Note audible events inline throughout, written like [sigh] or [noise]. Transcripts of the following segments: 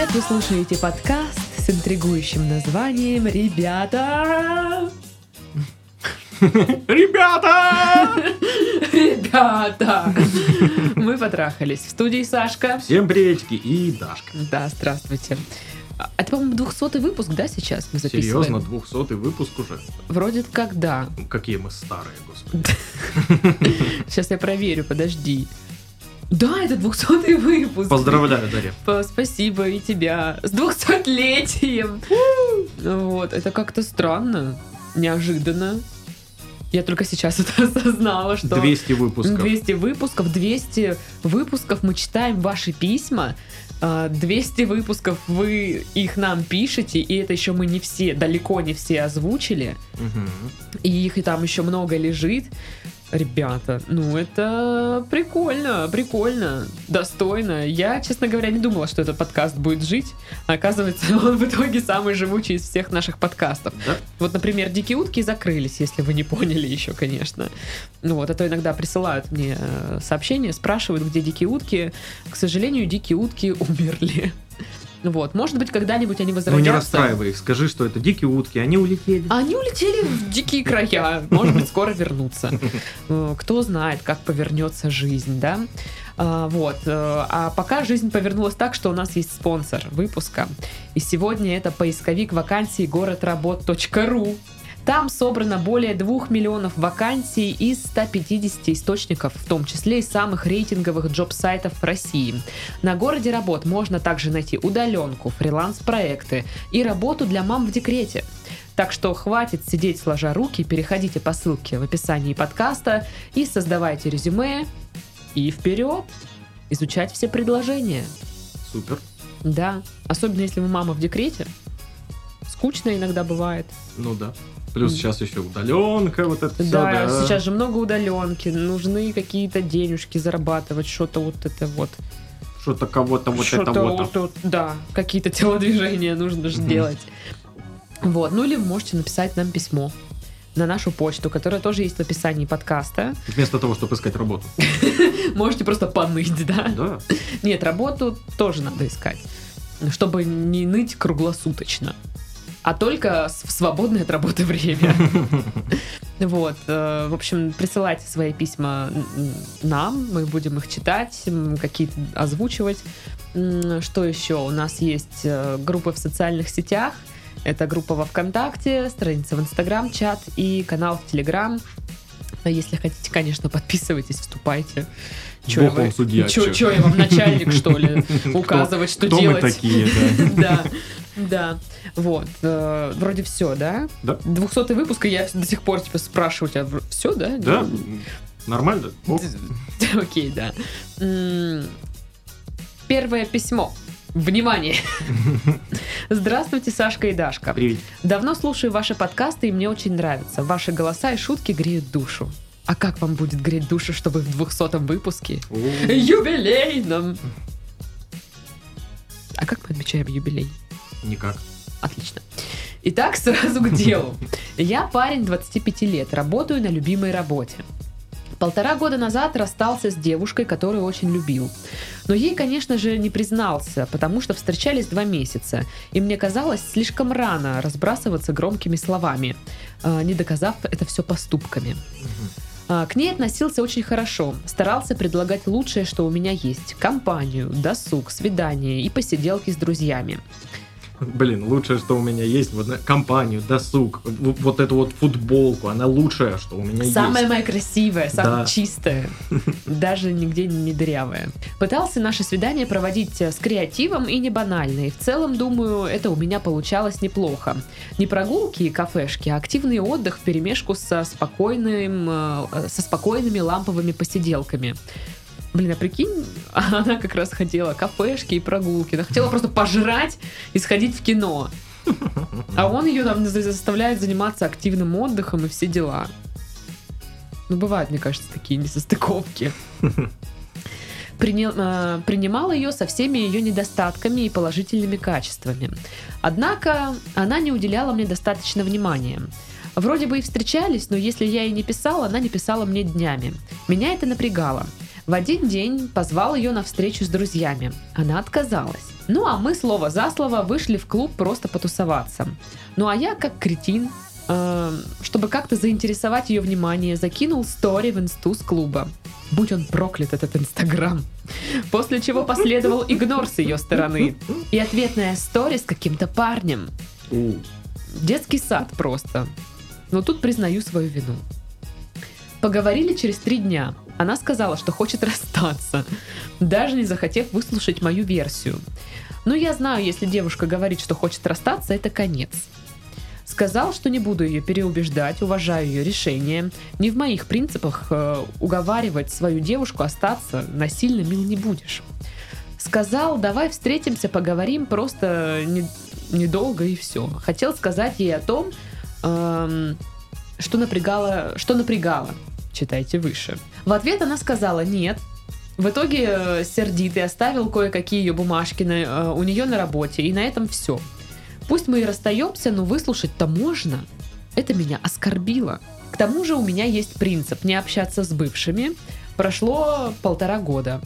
привет! Вы слушаете подкаст с интригующим названием «Ребята!» Ребята! [laughs] Ребята! Мы потрахались. В студии Сашка. Всем приветики и Дашка. Да, здравствуйте. А Это, по-моему, 200 выпуск, да, сейчас мы записываем? Серьезно, 200 выпуск уже. Вроде как да. Какие мы старые, господи. [laughs] Сейчас я проверю, подожди. Да, это 200 выпуск. Поздравляю, Дарья. Спасибо и тебя с 200-летием. Вот, это как-то странно, неожиданно. Я только сейчас это [laughs] осознала, что... 200 выпусков. 200 выпусков, 200 выпусков мы читаем ваши письма, а, 200 выпусков вы их нам пишете, и это еще мы не все, далеко не все озвучили, Мгм. и их и там еще много лежит. Ребята, ну это прикольно, прикольно, достойно. Я, честно говоря, не думала, что этот подкаст будет жить. А оказывается, [laughs] он в итоге самый живучий из всех наших подкастов. Да? Вот, например, «Дикие утки» закрылись, если вы не поняли еще, конечно. Ну вот, а то иногда присылают мне э, сообщения, спрашивают, где «Дикие утки». К сожалению, «Дикие утки» [laughs] умерли. Вот, может быть, когда-нибудь они Ну возродятся. не расстраивай их, скажи, что это дикие утки, они улетели. Они улетели в дикие края. Может быть, скоро вернутся. Э, Кто знает, как повернется жизнь, да? А, Вот. э, А пока жизнь повернулась так, что у нас есть спонсор выпуска. И сегодня это поисковик вакансий городработ.ру. Там собрано более 2 миллионов вакансий из 150 источников, в том числе и самых рейтинговых джоб-сайтов в России. На городе работ можно также найти удаленку, фриланс-проекты и работу для мам в декрете. Так что хватит сидеть сложа руки, переходите по ссылке в описании подкаста и создавайте резюме. И вперед! Изучать все предложения. Супер. Да, особенно если вы мама в декрете. Скучно иногда бывает. Ну да. Плюс сейчас еще удаленка, вот это все, да, да. сейчас же много удаленки, нужны какие-то денежки зарабатывать, что-то вот это вот. Что-то кого-то вот что-то это вот. вот, да, какие-то телодвижения нужно же делать. Вот, ну или вы можете написать нам письмо на нашу почту, которая тоже есть в описании подкаста. Вместо того, чтобы искать работу. [laughs] Можете просто поныть, да? Да. Нет, работу тоже надо искать, чтобы не ныть круглосуточно, а только в свободное от работы время. [laughs] Вот, э, в общем, присылайте свои письма нам, мы будем их читать, какие-то озвучивать. Что еще? У нас есть э, группы в социальных сетях. Это группа во ВКонтакте, страница в Инстаграм, чат и канал в Телеграм. А Если хотите, конечно, подписывайтесь, вступайте. Чё Бог я, вам судья, чё, чё? чё я вам начальник, что ли? [laughs] Указывать, что Кто мы делать. такие, да? [laughs] Да. Вот. э, Вроде все, да? Да. 200 выпуск, и я до сих пор типа спрашиваю тебя, все, да? Да? Нормально? Ок. [laughs] Окей, да. Первое письмо. Внимание! [laughs] Здравствуйте, Сашка и Дашка. Привет. Давно слушаю ваши подкасты, и мне очень нравятся. Ваши голоса и шутки греют душу. А как вам будет греть душу, чтобы в 200 выпуске? Юбилейном! А как мы отмечаем юбилей? Никак. Отлично. Итак, сразу к делу. Я парень 25 лет, работаю на любимой работе. Полтора года назад расстался с девушкой, которую очень любил. Но ей, конечно же, не признался, потому что встречались два месяца. И мне казалось слишком рано разбрасываться громкими словами, э, не доказав это все поступками. А, К ней относился очень хорошо, старался предлагать лучшее, что у меня есть. Компанию, досуг, свидание и посиделки с друзьями. Блин, лучшее, что у меня есть, вот компанию, досуг, вот эту вот футболку, она лучшая, что у меня Самая есть. моя красивая, самая Да. чистая, [laughs] даже нигде не дырявая. Пытался наше свидание проводить э, с креативом и не банально, и в целом, думаю, это у меня получалось неплохо. Не прогулки и кафешки, а активный отдых в перемешку со, спокойным, э, со спокойными ламповыми посиделками. Блин, а прикинь, [laughs] она как раз хотела кафешки и прогулки. Она хотела просто пожрать и сходить в кино. А он ее там за- заставляет заниматься активным отдыхом и все дела. Ну, бывают, мне кажется, такие несостыковки. Э, принимал ее со всеми ее недостатками и положительными качествами. Однако она не уделяла мне достаточно внимания. Вроде бы и встречались, но если я ей не писала, она не писала мне днями. Меня это напрягало. В один день позвал ее на встречу с друзьями. Она отказалась. Ну, а мы слово за слово вышли в клуб просто потусоваться. Ну, а я, как кретин, э, чтобы как-то заинтересовать ее внимание, закинул стори в инсту с клуба. Будь он проклят, этот инстаграм. После чего последовал игнор с ее стороны. И ответная стори с каким-то парнем. Детский сад просто. Но тут признаю свою вину. Поговорили через три дня. Она сказала, что хочет расстаться, даже не захотев выслушать мою версию. Но я знаю, если девушка говорит, что хочет расстаться, это конец. Сказал, что не буду ее переубеждать, уважаю ее решение. Не в моих принципах э, уговаривать свою девушку остаться, насильно мил не будешь. Сказал, давай встретимся, поговорим, просто не- недолго и все. Хотел сказать ей о том, эм, что напрягало, что напрягало. Читайте выше. В ответ она сказала нет. В итоге э, сердитый оставил кое-какие ее бумажки на- э, у нее на работе, и на этом все. Пусть мы и расстаемся, но выслушать-то можно. Это меня оскорбило. К тому же у меня есть принцип не общаться с бывшими. Прошло полтора года.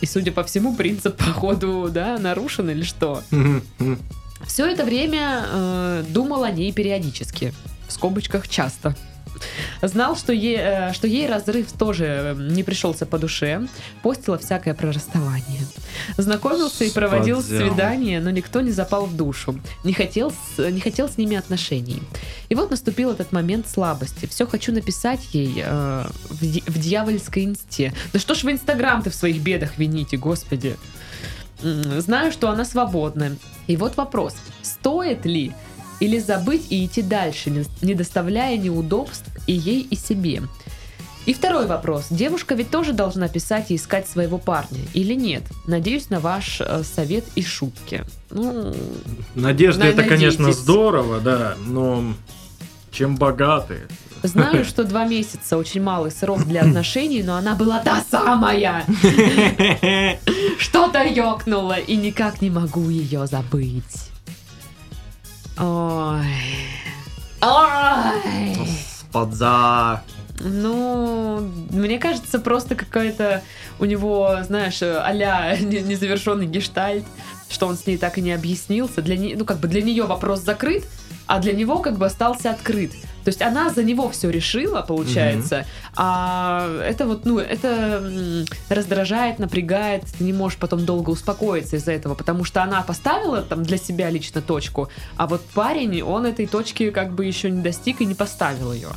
И, судя по всему, принцип, [laughs] походу, да, нарушен или что. [laughs] Все это время э, думал о ней периодически. В скобочках часто. Знал, что ей, э, что ей разрыв тоже э, не пришелся по душе. Постила всякое про расставание. Знакомился и проводил Спадзял. свидания, но никто не запал в душу. Не хотел, с, не хотел с ними отношений. И вот наступил этот момент слабости. Все хочу написать ей э, в, в дьявольской инсте. Да что ж в Инстаграм ты в своих бедах вините, господи. Знаю, что она свободна. И вот вопрос. Стоит ли или забыть и идти дальше, не- доставляя неудобств и ей, и себе? И второй вопрос. Девушка ведь тоже должна писать и искать своего парня, или нет? Надеюсь на ваш э, совет и шутки. Ну, Надежда это, конечно, Надейтесь. здорово, да, но чем богаты? знаю, [laughs] что два месяца очень малый срок для отношений, но она была та самая. [laughs] Что-то ёкнуло, и никак не могу ее забыть. Ой. Ой. Спадза. Ну, мне кажется, просто какая-то у него, знаешь, а-ля [laughs] не- незавершенный гештальт, что он с ней так и не объяснился. Для не, ну, как бы для нее вопрос закрыт, а для него как бы остался открыт. То есть она за него все решила, получается, а это вот, ну, это раздражает, напрягает, ты не можешь потом долго успокоиться из-за этого, потому что она поставила там для себя лично точку, а вот парень, он этой точки как бы еще не достиг и не поставил ее.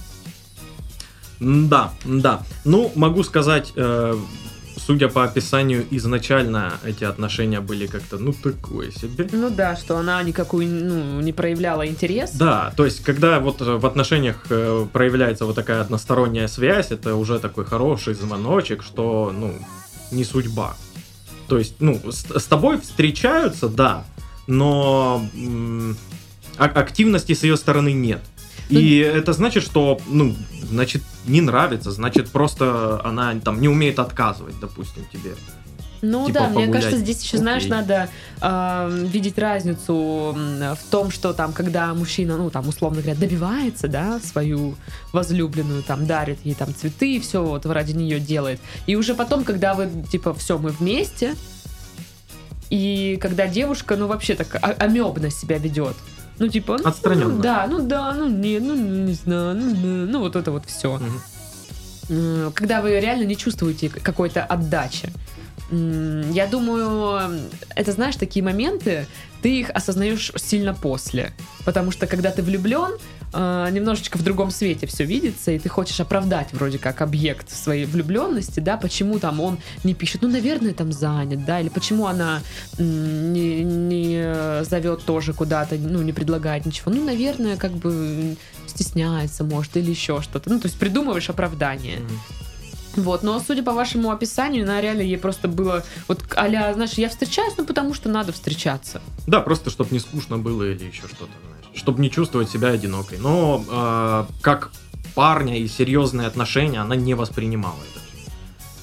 Да, да. Ну, могу сказать, э, судя по описанию, изначально эти отношения были как-то, ну, такое себе. Ну да, что она никакую ну, не проявляла интерес. Да, то есть, когда вот э, в отношениях э, проявляется вот такая односторонняя связь, это уже такой хороший звоночек, что, ну, не судьба. То есть, ну, с, с тобой встречаются, да, но а- активности с ее стороны нет. И это значит, что, ну, значит, не нравится, значит, просто она там не умеет отказывать, допустим, тебе. Ну типа да, мне погулять. кажется, здесь еще, знаешь, надо э, видеть разницу в том, что там, когда мужчина, ну там, условно говоря, добивается, да, свою возлюбленную, там, дарит ей там цветы и все вот ради нее делает. И уже потом, когда вы, типа, все, мы вместе, и когда девушка, ну, вообще так а- амебно себя ведет. Ну, типа, ну, Отстраненно. ну, да, ну да, ну не, ну не знаю, ну, ну, ну, вот это вот все. М, когда вы реально не чувствуете какой-то отдачи. Я думаю, это, знаешь, такие моменты, ты их осознаешь сильно после. Потому что, когда ты влюблен, э, немножечко в другом свете все видится, и ты хочешь оправдать вроде как объект своей влюбленности, да, почему там он не пишет, ну, наверное, там занят, да, или почему она не, не зовет тоже куда-то, ну, не предлагает ничего, ну, наверное, как бы стесняется, может, или еще что-то. Ну, то есть придумываешь оправдание. Вот, но судя по вашему описанию, на реально ей просто было вот а знаешь, я встречаюсь, ну потому что надо встречаться. Да, просто чтобы не скучно было или еще что-то. Чтобы не чувствовать себя одинокой. Но э, как парня и серьезные отношения она не воспринимала это.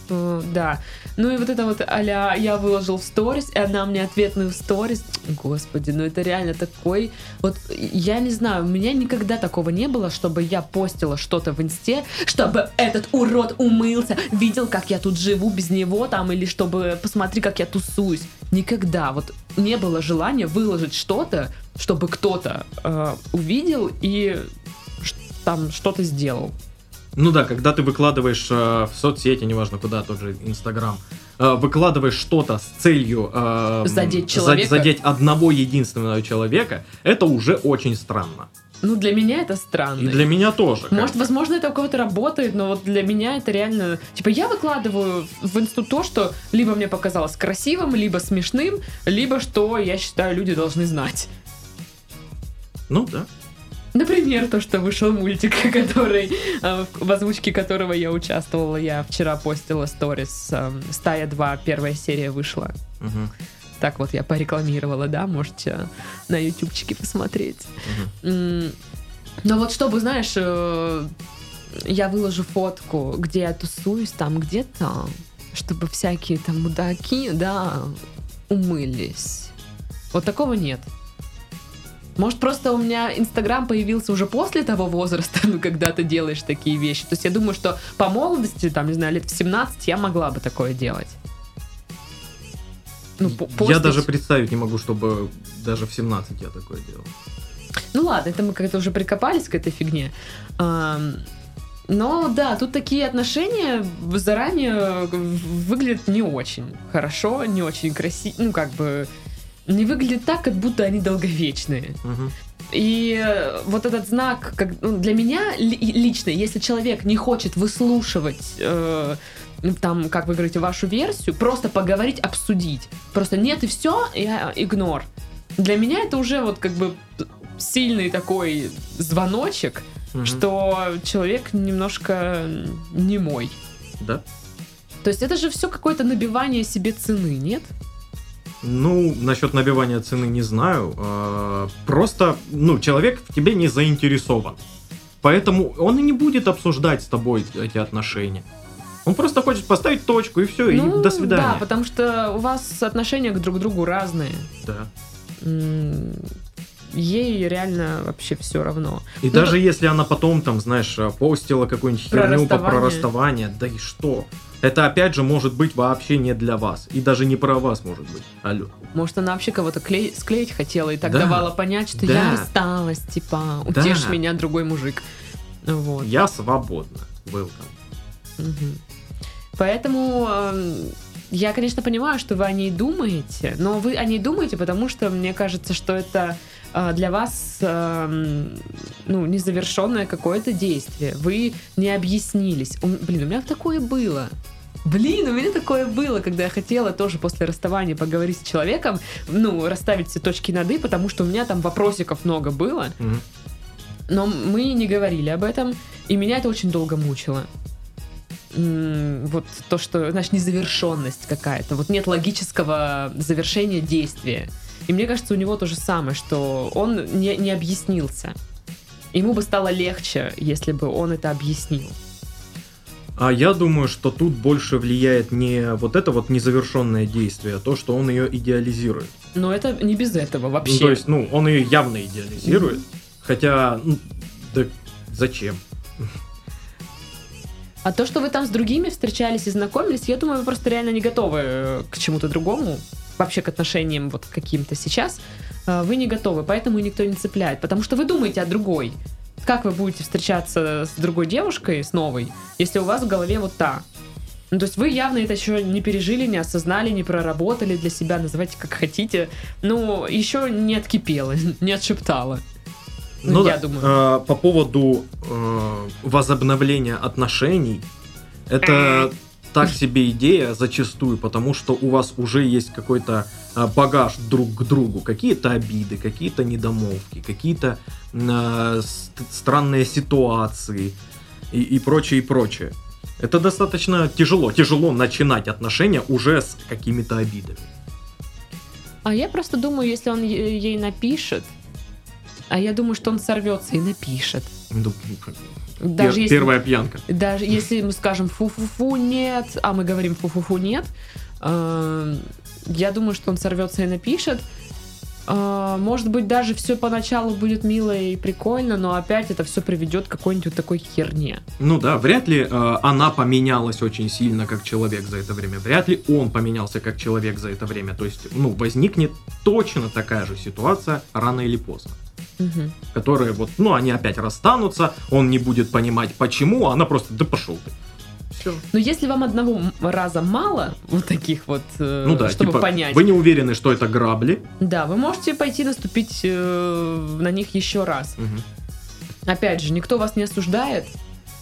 Да. Ну и вот это вот а я выложил в сторис, и она мне ответную в сторис. Господи, ну это реально такой... Вот я не знаю, у меня никогда такого не было, чтобы я постила что-то в инсте, чтобы этот урод умылся, видел, как я тут живу без него там, или чтобы посмотри, как я тусуюсь. Никогда. Вот не было желания выложить что-то, чтобы кто-то э, увидел и там что-то сделал. Ну да, когда ты выкладываешь э, в соцсети, неважно куда, тот же Инстаграм, э, выкладываешь что-то с целью э, Задеть за- человека. задеть одного единственного человека, это уже очень странно. Ну, для меня это странно. И для меня тоже. Может, бы. возможно, это у кого-то работает, но вот для меня это реально... Типа, я выкладываю в инсту то, что либо мне показалось красивым, либо смешным, либо что, я считаю, люди должны знать. Ну да. Например, то, что вышел мультик, [laughs] который, э, в озвучке которого я участвовала. Я вчера постила сторис. э, «Стая 2», первая серия вышла. Мгм, Так вот я порекламировала, да, можете на ютубчике посмотреть. М, Но вот чтобы, знаешь, э, я выложу фотку, где я тусуюсь, там где-то, чтобы всякие там мудаки, да, умылись. Вот такого нет. Может, просто у меня Инстаграм появился уже после того возраста, [laughs] ну, когда ты делаешь такие вещи. То есть я думаю, что по молодости, там, не знаю, лет в 17 я могла бы такое делать. Ну, по- Я постить. даже представить не могу, чтобы даже в 17 я такое делал. Ну ладно, это мы как-то уже прикопались к этой фигне. Но да, тут такие отношения заранее выглядят не очень хорошо, не очень красиво, ну как бы не выглядит так, как будто они долговечные. Мгм. И э, вот этот знак, как, ну, для меня ли- лично, если человек не хочет выслушивать, э, ну, там, как вы говорите, вашу версию, просто поговорить, обсудить. Просто нет и все, я игнор. Для меня это уже вот как бы сильный такой звоночек, Мгм. что человек немножко не мой. Да. То есть это же все какое-то набивание себе цены, нет? Ну, насчет набивания цены не знаю. А, Просто, ну, человек в тебе не заинтересован. Поэтому он и не будет обсуждать с тобой эти отношения. Он просто хочет поставить точку и все, и до Ну, Да, свидания. потому что у вас отношения к друг другу разные. Да. Ей реально вообще все равно. И Ну, даже если она потом, там, знаешь, постила какую-нибудь Про херню по- про расставание. расставание, да и что? Это опять же может быть вообще не для вас. И даже не про вас может быть. Алло. Может, она вообще кого-то клей- склеить хотела и так Да. давала понять, что Да. я рассталась, типа, Да. утешь меня, другой мужик. Вот. Я свободна. Был там. Мгм. Поэтому эм, я, конечно, понимаю, что вы о ней думаете, но вы о ней думаете, потому что мне кажется, что это э, для вас эм, ну, незавершенное какое-то действие. Вы не объяснились. Блин, у меня такое было. Блин, у меня такое было, когда я хотела тоже после расставания поговорить с человеком, ну, расставить все точки над «и», потому что у меня там вопросиков много было, Мгм. но мы не говорили об этом, и меня это очень долго мучило. М, Вот то, что, знаешь, незавершенность какая-то. Вот нет логического завершения действия. И мне кажется, у него то же самое, что он не, не объяснился. Ему бы стало легче, если бы он это объяснил. А я думаю, что тут больше влияет не вот это вот незавершенное действие, а то, что он ее идеализирует. Но это не без этого Ну, вообще. то есть, ну, он ее явно идеализирует. Хотя, ну, да зачем? А то, что вы там с другими встречались и знакомились, я думаю, вы просто реально не готовы э, к чему-то другому, вообще к отношениям вот каким-то сейчас. Э, Вы не готовы, поэтому и никто не цепляет. Потому что вы думаете о другой. Как вы будете встречаться с другой девушкой, с новой, если у вас в голове вот та? Ну, то есть вы явно это еще не пережили, не осознали, не проработали для себя, называйте как хотите. Ну, еще не откипело, [laughs] не отшептало. Ну, я да, думаю. а, по поводу э, возобновления отношений, это так себе идея зачастую, потому что у вас уже есть какой-то а, багаж друг к другу, какие-то обиды, какие-то недомолвки, какие-то ст- странные ситуации и, и прочее, и прочее. Это достаточно тяжело, тяжело начинать отношения уже с какими-то обидами. А я просто думаю, если он е- ей напишет, а я думаю, что он сорвется и напишет. Ну, Даже пер- если, Первая пьянка. даже если мы скажем фу-фу-фу нет, а мы говорим фу-фу-фу нет, э, я думаю, что он сорвется и напишет. Э, Может быть, даже все поначалу будет мило и прикольно, но опять это все приведет к какой-нибудь вот такой херне. Ну да, вряд ли э, она поменялась очень сильно как человек за это время. Вряд ли он поменялся как человек за это время. То есть, ну, возникнет точно такая же ситуация рано или поздно. Мгм. Которые вот, ну, они опять расстанутся, он не будет понимать почему, а она просто, да пошел ты. Все. Но если вам одного раза мало, вот таких вот, э, Ну да, чтобы типа, понять, вы не уверены, что это грабли. да, вы можете пойти наступить э, на них еще раз. Мгм. Опять же, никто вас не осуждает.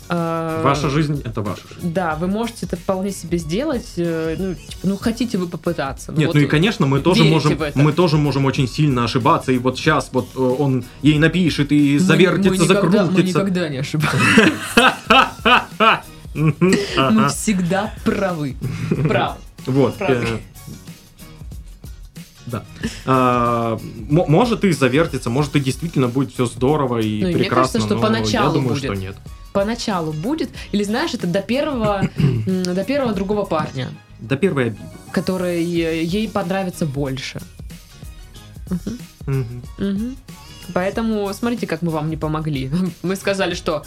Э, Ваша жизнь это ваша жизнь. Да, вы можете это вполне себе сделать. э, Ну, типа, ну хотите вы попытаться. Нет, вот, ну и конечно, мы тоже можем, мы тоже можем очень сильно ошибаться. И вот сейчас вот э, он ей напишет и мы- завертится, мы никогда, мы закрутится. никогда не ошибаемся. [laughs] Мы всегда правы. Правы. Вот. Э, Да. А, мо- Может и завертится, может и действительно будет все здорово и Ну, и мне прекрасно. кажется, что но поначалу я думаю, будет. что нет. Поначалу будет. Или знаешь, это до первого, [clears throat] до первого другого парня, До первой обиды. который э, ей понравится больше. Мгм. Мгм. Мгм. Поэтому смотрите, как мы вам не помогли. [laughs] Мы сказали, что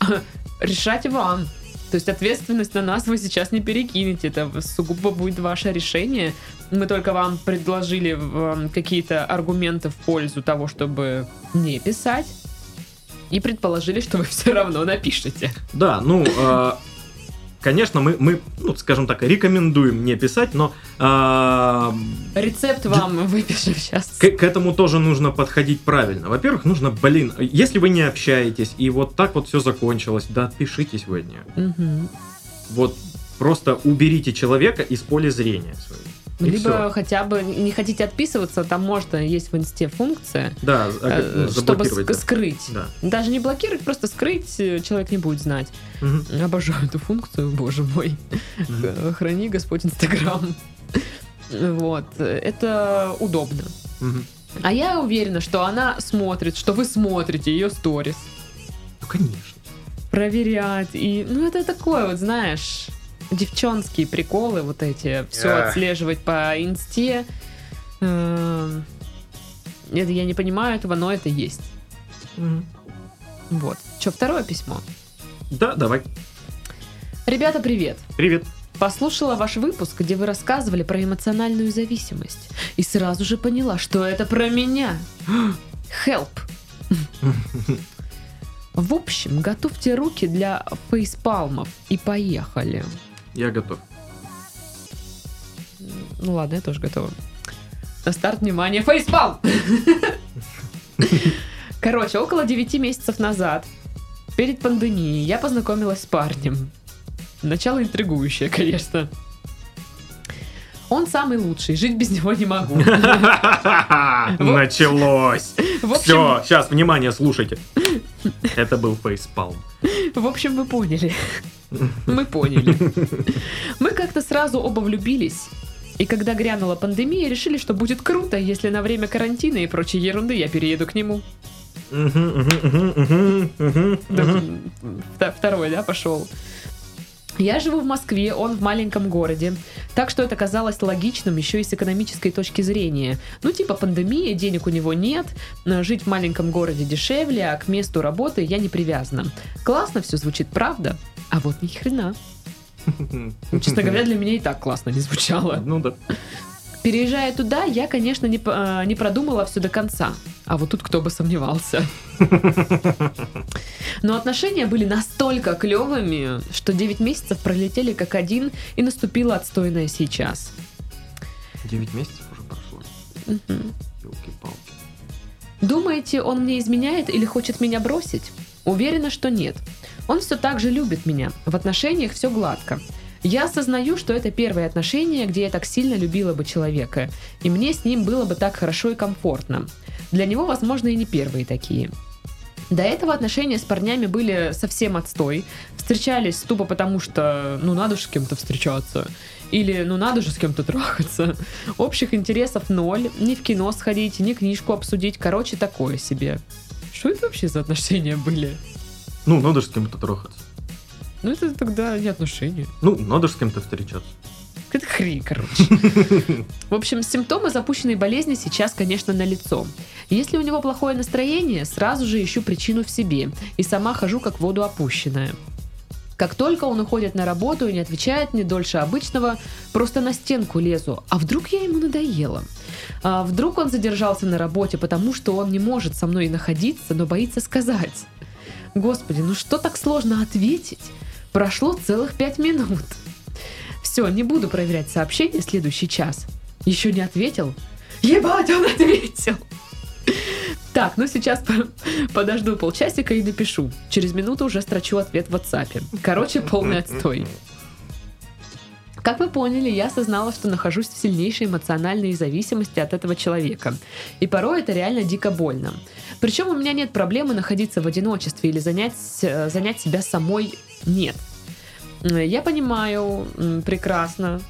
[laughs] решать вам. То есть ответственность на нас вы сейчас не перекинете. Это сугубо будет ваше решение. Мы только вам предложили м, какие-то аргументы в пользу того, чтобы не писать. И предположили, что вы [laughs] все равно напишете. Да, ну, э, конечно, мы, мы, ну, скажем так, рекомендуем не писать, но э, Рецепт вам [laughs] выпишем сейчас. к, к этому тоже нужно подходить правильно. Во-первых, нужно, блин, если вы не общаетесь, и вот так вот все закончилось, да отпишитесь вы от нее. Мгм. Вот просто уберите человека из поля зрения своего. И Либо всё. хотя бы не хотите отписываться, там можно, есть в инсте функция, Да, а э, ну, чтобы ск- да. скрыть. Да. Даже не блокировать, просто скрыть, э, человек не будет знать. Мгм. Обожаю эту функцию, боже мой. Э, Храни Господь Инстаграм. Вот, это удобно. Мгм. А я уверена, что она смотрит, что вы смотрите ее сторис, Ну, конечно. проверяет. И, ну, это такое, вот знаешь, девчонские приколы вот эти, все Эх. отслеживать по инсте. Эм, Это я не понимаю этого, но это есть. Мгм. Вот. Что, второе письмо. Да, давай. Ребята, привет. Привет. Послушала ваш выпуск, где вы рассказывали про эмоциональную зависимость. И сразу же поняла, что это про меня. [gasps] Help. [laughs] В общем, готовьте руки для фейспалмов и поехали. Я готов. Ну ладно, я тоже готова. На старт, внимание, фейспалм! [laughs] Короче, около 9 месяцев назад, перед пандемией, я познакомилась с парнем. Начало интригующее, конечно. Он самый лучший, жить без него не могу. [laughs] Началось. Все, сейчас, внимание, слушайте. Это был фейспалм. в общем, вы поняли. Мы поняли. Мы как-то сразу оба влюбились. И когда грянула пандемия, решили, что будет круто, если на время карантина и прочей ерунды я перееду к нему. Второй, да, пошел. Я живу в Москве, он в маленьком городе. Так что это казалось логичным еще и с экономической точки зрения. Ну, типа пандемия, денег у него нет, жить в маленьком городе дешевле, а к месту работы я не привязана. Классно все звучит, правда? А вот ни хрена. Ну, Честно говоря, для меня и так классно не звучало. Ну да. Переезжая туда, я, конечно, не, э, не продумала все до конца. А вот тут кто бы сомневался. [laughs] Но отношения были настолько клевыми, что 9 месяцев пролетели как один, и наступило отстойное сейчас. 9 месяцев уже прошло. Елки-палки. Думаете, он мне изменяет или хочет меня бросить? Уверена, что нет. Он все так же любит меня. В отношениях все гладко. Я осознаю, что это первые отношения, где я так сильно любила бы человека, и мне с ним было бы так хорошо и комфортно. Для него, возможно, и не первые такие. До этого отношения с парнями были совсем отстой. Встречались тупо потому, что ну надо же с кем-то встречаться. Или ну надо же с кем-то трахаться. Общих интересов ноль. Ни в кино сходить, ни книжку обсудить. Короче, такое себе. Что это вообще за отношения были? Ну, надо же с кем-то трахаться. Ну, это тогда не отношения. Ну, надо же с кем-то встречаться. Это хрень, короче. В общем, симптомы запущенной болезни сейчас, конечно, налицо. Если у него плохое настроение, сразу же ищу причину в себе и сама хожу как воду опущенная. Как только он уходит на работу и не отвечает мне дольше обычного, просто на стенку лезу. А вдруг я ему надоела? А вдруг он задержался на работе, потому что он не может со мной находиться, но боится сказать. Господи, ну что так сложно ответить? Прошло целых пять минут. Все, не буду проверять сообщение следующий час. Еще не ответил? Ебать, он ответил! Так, ну сейчас подожду полчасика и напишу. Через минуту уже строчу ответ в WhatsApp. Короче, полный отстой. Как вы поняли, я осознала, что нахожусь в сильнейшей эмоциональной зависимости от этого человека. И порой это реально дико больно. Причем у меня нет проблемы находиться в одиночестве или занять, э, занять себя самой нет. Я понимаю прекрасно,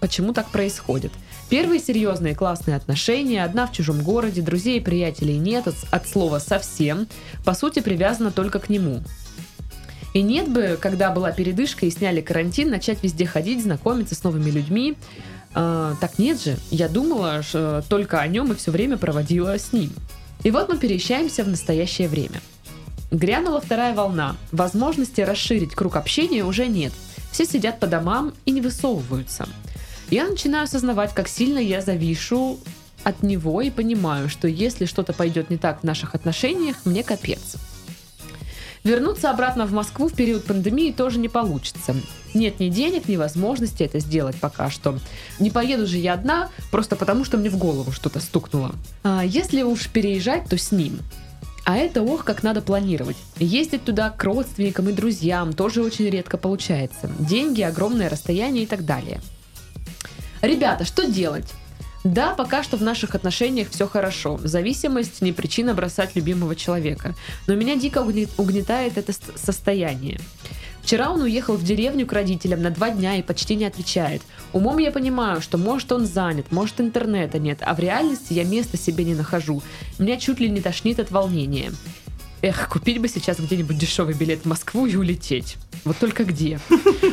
почему так происходит. Первые серьезные классные отношения, одна в чужом городе, друзей и приятелей нет, от, от слова совсем, по сути привязана только к нему. И нет бы, когда была передышка и сняли карантин, начать везде ходить, знакомиться с новыми людьми. Э, так нет же, я думала что только о нем и все время проводила с ним. И вот мы переезжаемся в настоящее время. Грянула вторая волна. Возможности расширить круг общения уже нет. Все сидят по домам и не высовываются. Я начинаю осознавать, как сильно я завишу от него и понимаю, что если что-то пойдет не так в наших отношениях, мне капец. Вернуться обратно в Москву в период пандемии тоже не получится. Нет ни денег, ни возможности это сделать пока что. Не поеду же я одна, просто потому что мне в голову что-то стукнуло. А если уж переезжать, то с ним. А это ох, как надо планировать. Ездить туда к родственникам и друзьям тоже очень редко получается. Деньги, огромное расстояние и так далее. Ребята, что делать? Да, пока что в наших отношениях все хорошо. Зависимость не причина бросать любимого человека. Но меня дико угнетает это состояние. Вчера он уехал в деревню к родителям на два дня и почти не отвечает. Умом я понимаю, что может он занят, может интернета нет, а в реальности я места себе не нахожу. Меня чуть ли не тошнит от волнения. Эх, купить бы сейчас где-нибудь дешевый билет в Москву и улететь. Вот только где? [laughs]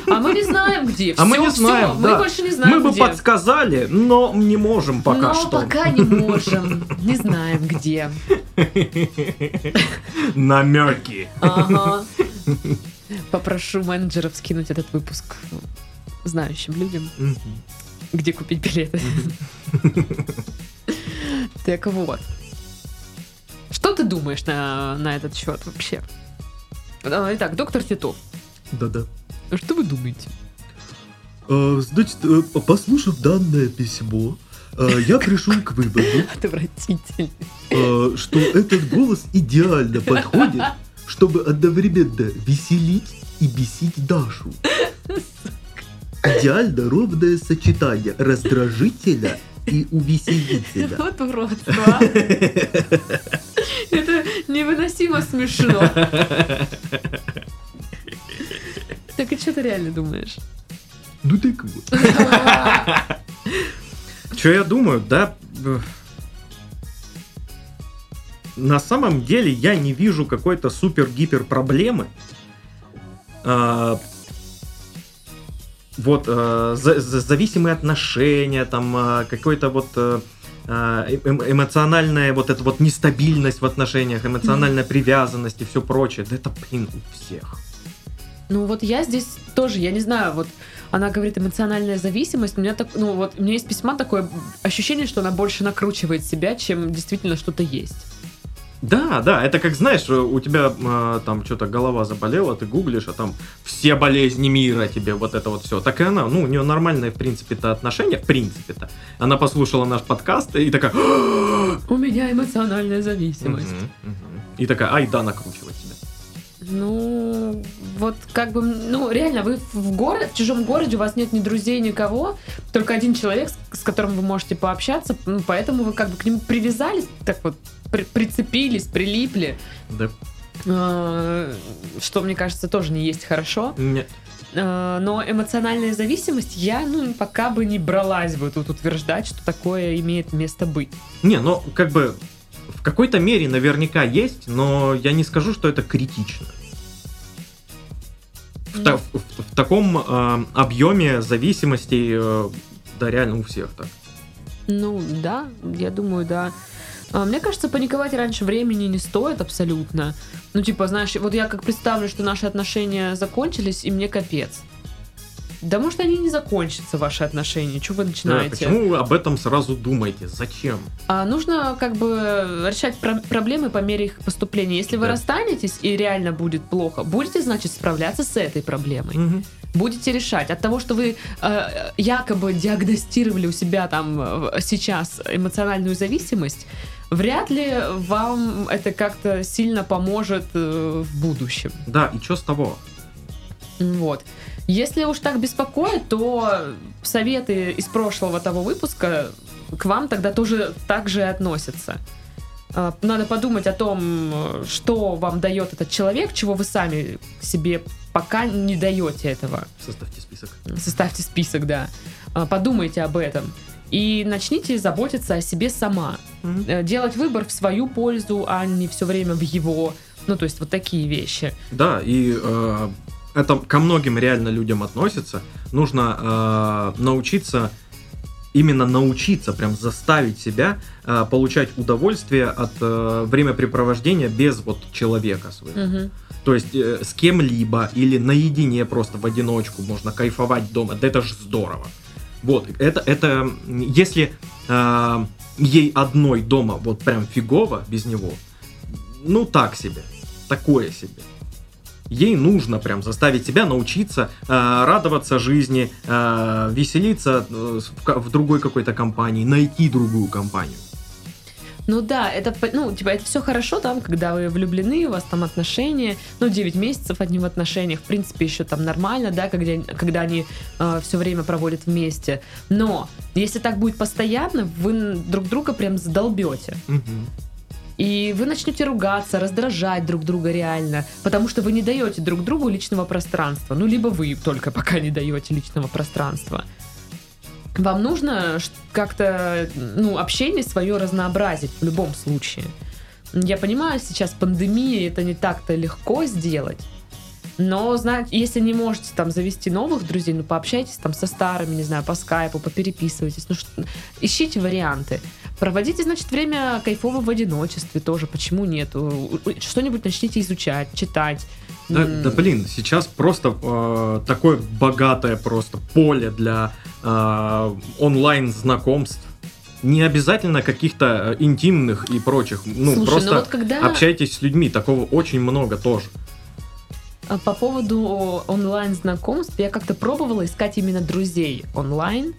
А мы не знаем где. А мы не знаем, Мы больше не знаем Мы бы подсказали, но не можем пока что. Но пока не можем. Не знаем где. [laughs] Намеки. Ага. [laughs] Попрошу менеджеров скинуть этот выпуск знающим людям, где купить билеты. Так вот. Что ты думаешь на, на этот счет вообще? Итак, доктор Титов. Да-да. Что вы думаете? А, значит, э, послушав данное письмо, э, я пришел к выводу. [laughs] Э, что этот голос идеально подходит чтобы одновременно веселить и бесить Дашу. Идеально ровное сочетание раздражителя и увеселителя. [laughs] Вот уродство. Это невыносимо смешно. Так и что ты реально думаешь? Ну так вот. Что я думаю, да, на самом деле я не вижу какой-то супер-гипер проблемы. А, вот за, за, зависимые отношения, там а, какой-то вот эм, эмоциональная вот эта вот нестабильность в отношениях, эмоциональная mm-hmm. привязанность и все прочее. Да это, блин, у всех. Ну вот я здесь тоже, я не знаю, вот она говорит эмоциональная зависимость. У меня так, ну вот у меня есть письма такое ощущение, что она больше накручивает себя, чем действительно что-то есть. Да, да, это как, знаешь, у тебя э, там что-то голова заболела, ты гуглишь, а там все болезни мира тебе, вот это вот все. Так и она, ну, у нее нормальное, в принципе-то, отношение, в принципе-то. Она послушала наш подкаст и такая... У меня эмоциональная зависимость. И такая, ай, да, накручивать себя. Ну, вот как бы, ну, реально, вы в город, в чужом городе, у вас нет ни друзей, никого, только один человек, с которым вы можете пообщаться, поэтому вы как бы к нему привязались, так вот, при прицепились, прилипли. Да. А, что, мне кажется, тоже не есть хорошо. Нет. А, но эмоциональная зависимость, я, ну, пока бы не бралась бы тут утверждать, что такое имеет место быть. Не, ну, как бы в какой-то мере наверняка есть, но я не скажу, что это критично. в, та- в- в таком э, объеме зависимостей, э, да, реально у всех так. Ну, да, я думаю, да. А, Мне кажется, паниковать раньше времени не стоит абсолютно. Ну, типа, знаешь, вот я как представлю, что наши отношения закончились, и мне капец. Да может они не закончатся, ваши отношения. Чего вы Да, начинаете? почему вы об этом сразу думаете? Зачем? А нужно как бы решать про- проблемы по мере их поступления. Если вы Да. расстанетесь и реально будет плохо, будете, значит, справляться с этой проблемой. Мгм. Будете решать. От того, что вы э, якобы диагностировали у себя там э, сейчас эмоциональную зависимость, вряд ли вам это как-то сильно поможет э, в будущем. Да, и что с того? Вот. Если уж так беспокоит, то советы из прошлого того выпуска к вам тогда тоже так же относятся. А, Надо подумать о том, что вам дает этот человек, чего вы сами себе пока не даете этого. Составьте список. Составьте список, да. А, Подумайте об этом. И начните заботиться о себе сама. Э, Делать выбор в свою пользу, а не все время в его. Ну, то есть вот такие вещи. Да, и э, это ко многим реально людям относится. Нужно э, научиться, именно научиться, прям заставить себя э, получать удовольствие от э, времяпрепровождения без вот человека своего. Мгм. То есть э, с кем-либо или наедине просто в одиночку можно кайфовать дома. Да это же здорово. Вот, это, это если э, ей одной дома вот прям фигово без него, ну так себе, такое себе. Ей нужно прям заставить себя научиться э, радоваться жизни, э, веселиться э, в, в другой какой-то компании, найти другую компанию. Ну да, это, ну, типа, это все хорошо там, когда вы влюблены, у вас там отношения, ну, 9 месяцев одни в отношениях, в принципе, еще там нормально, да, когда, когда они все время проводят вместе. Но если так будет постоянно, вы друг друга прям задолбете. И вы начнете ругаться, раздражать друг друга реально, потому что вы не даете друг другу личного пространства. Ну, либо вы только пока не даете личного пространства. Вам нужно как-то, ну, общение свое разнообразить в любом случае. Я понимаю, сейчас пандемия, это не так-то легко сделать. Но, знаете, если не можете там завести новых друзей, ну, пообщайтесь там со старыми, не знаю, по скайпу, попереписывайтесь. Ну, ш- ищите варианты. Проводите, значит, время кайфово в одиночестве тоже. Почему нет? Что-нибудь начните изучать, читать. Да, М, да блин, сейчас просто э, такое богатое просто поле для э, онлайн знакомств. Не обязательно каких-то э, интимных и прочих. Ну, Слушай, просто ну вот когда общайтесь с людьми, такого очень много тоже. а, по поводу онлайн-знакомств, я как-то пробовала искать именно друзей онлайн,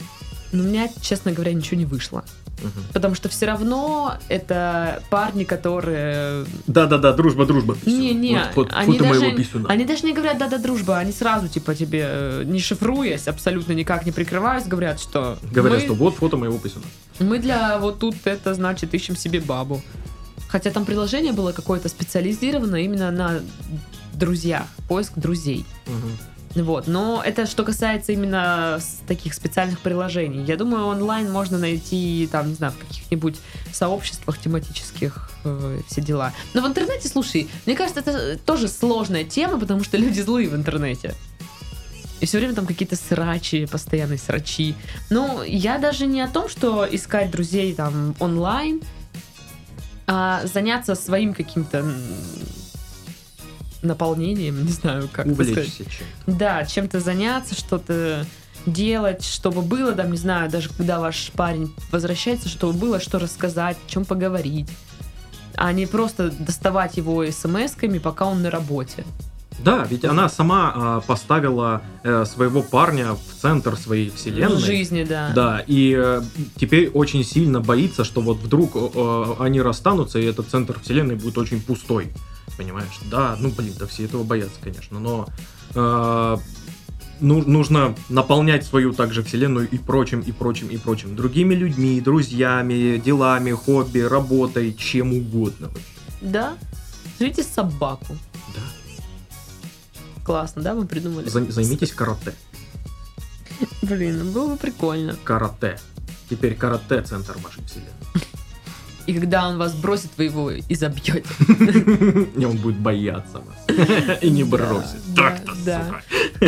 но у меня, честно говоря, ничего не вышло. Мгм. Потому что все равно это парни, которые... Да-да-да, дружба, дружба. Не-не, Вот фото- они, даже, они даже не говорят «да-да, дружба», они сразу, типа, тебе, э, не шифруясь, абсолютно никак не прикрываясь, говорят, что Говорят, мы, что вот фото моего писюна. мы для вот тут это, значит, ищем себе бабу. Хотя там приложение было какое-то специализированное именно на друзьях, поиск друзей. Мгм. Вот, но это что касается именно таких специальных приложений. Я думаю, онлайн можно найти, там, не знаю, в каких-нибудь сообществах тематических э, все дела. Но в интернете, слушай, мне кажется, это тоже сложная тема, потому что люди злые в интернете. И все время там какие-то срачи, постоянные срачи. Ну, я даже не о том, что искать друзей там онлайн, а заняться своим каким-то наполнением, не знаю, как. Увлечься чем-то. Да, чем-то заняться, что-то делать, чтобы было, там, не знаю, даже когда ваш парень возвращается, чтобы было что рассказать, о чем поговорить, а не просто доставать его смс-ками, пока он на работе. Да, ведь она сама а, поставила э, своего парня в центр своей вселенной. В жизни, да. Да, и э, теперь очень сильно боится, что вот вдруг э, они расстанутся, и этот центр вселенной будет очень пустой. Понимаешь? Да, ну блин, да все этого боятся, конечно, но э, ну- нужно наполнять свою также вселенную и прочим, и прочим, и прочим. Другими людьми, друзьями, делами, хобби, работой, чем угодно вообще. Да? Живите собаку. Да. Классно, да, мы придумали? За- займитесь карате. Блин, ну было бы прикольно. Карате. Теперь карате центр вашей вселенной. И когда он вас бросит, вы его и забьете. И он будет бояться вас. [laughs] И не бросит. Так-то, сука.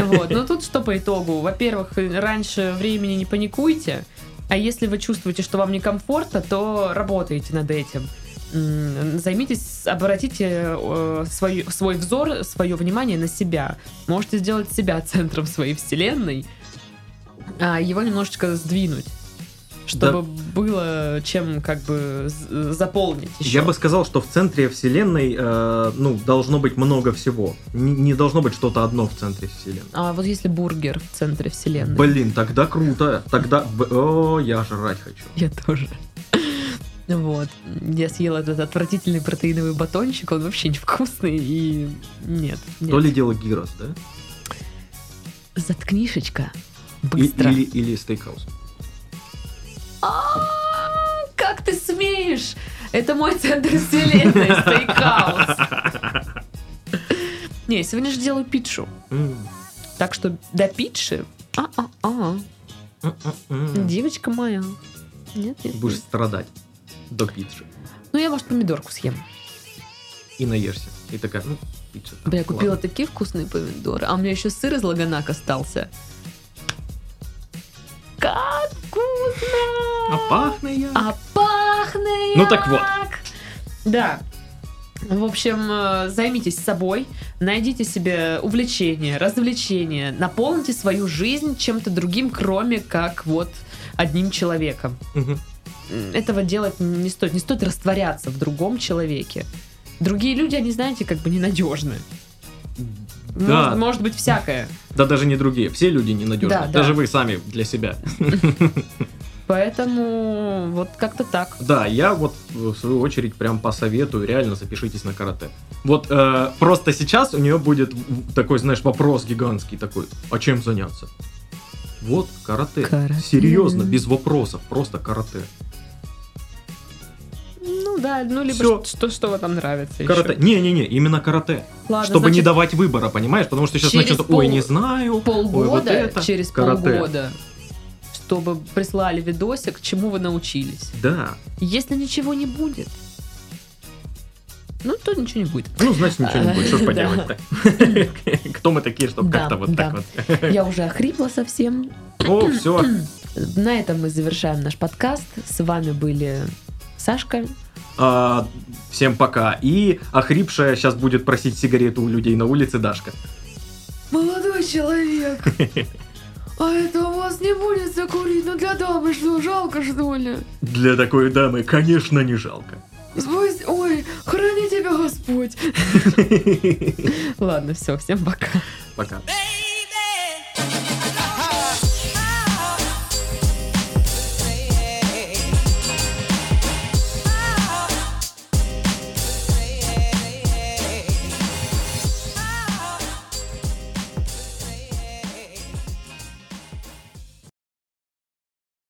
Вот. Ну тут что по итогу? Во-первых, раньше времени не паникуйте, а если вы чувствуете, что вам некомфортно, то работайте над этим. Займитесь, обратите э, свой, свой взор, свое внимание на себя. Можете сделать себя центром своей вселенной, а его немножечко сдвинуть, чтобы было чем как бы заполнить еще. Я бы сказал, что в центре вселенной, э, ну, должно быть много всего. Не, не должно быть что-то одно в центре вселенной. А вот если бургер в центре вселенной? Блин, тогда круто. Тогда, о, я жрать хочу. [laughs] Я тоже. Вот. Я съела этот отвратительный протеиновый батончик, он вообще невкусный и нет. нет. То ли дело гирос, да? Заткнишечка. И- Быстро. или, или стейкхаус. А, Как ты смеешь? Это мой центр вселенной, стейкхаус. Не, сегодня же делаю питшу. М, Так что до питши... А-а-а. м, м, м. Девочка моя. Нет, нет. Будешь страдать до питчи. Ну, я, может, помидорку съем. И наешься. И такая, ну, там, Бля, я купила такие вкусные помидоры. А у меня еще сыр из лаганак остался. А пахнет я. А пахнет! Ну так вот. Да. В общем, э, займитесь собой, найдите себе увлечение, развлечение, наполните свою жизнь чем-то другим, кроме как вот одним человеком. М, Этого делать не стоит. Не стоит растворяться в другом человеке. Другие люди, они, знаете, как бы ненадежны. Да, Может, может быть всякое. да даже не другие. Все люди ненадежны. Да, да. Даже вы сами для себя. [laughs] Поэтому вот как-то так. Да, я вот в свою очередь прям посоветую, реально запишитесь на карате. Вот э, просто сейчас у нее будет такой, знаешь, вопрос гигантский такой, а чем заняться? Вот, карате. Карате. Серьезно, без вопросов, просто карате. Ну да, ну либо Всё. что, что вам нравится Карате. Не-не-не, именно карате. Ладно, Чтобы не значит, давать выбора, понимаешь? Потому что сейчас начнут, пол- ой, не знаю. ой, полгода, вот это, через карате». полгода, чтобы прислали видосик, чему вы научились. Да. Если ничего не будет, ну то ничего не будет. Ну, значит, ничего не будет, что ж [laughs] поделать-то. [laughs] Кто мы такие, чтобы как-то вот так вот. [laughs] Я уже охрипла совсем. О, все. [clears throat] На этом мы завершаем наш подкаст. С вами были Сашка. А, всем пока. И охрипшая сейчас будет просить сигарету у людей на улице Дашка. Молодой человек, а это у вас не будет закурить? Ну для дамы что, жалко что ли? Для такой дамы, конечно, не жалко. Пусть- Ой, храни тебя Господь. [laughs] Ладно, все, всем пока. Пока.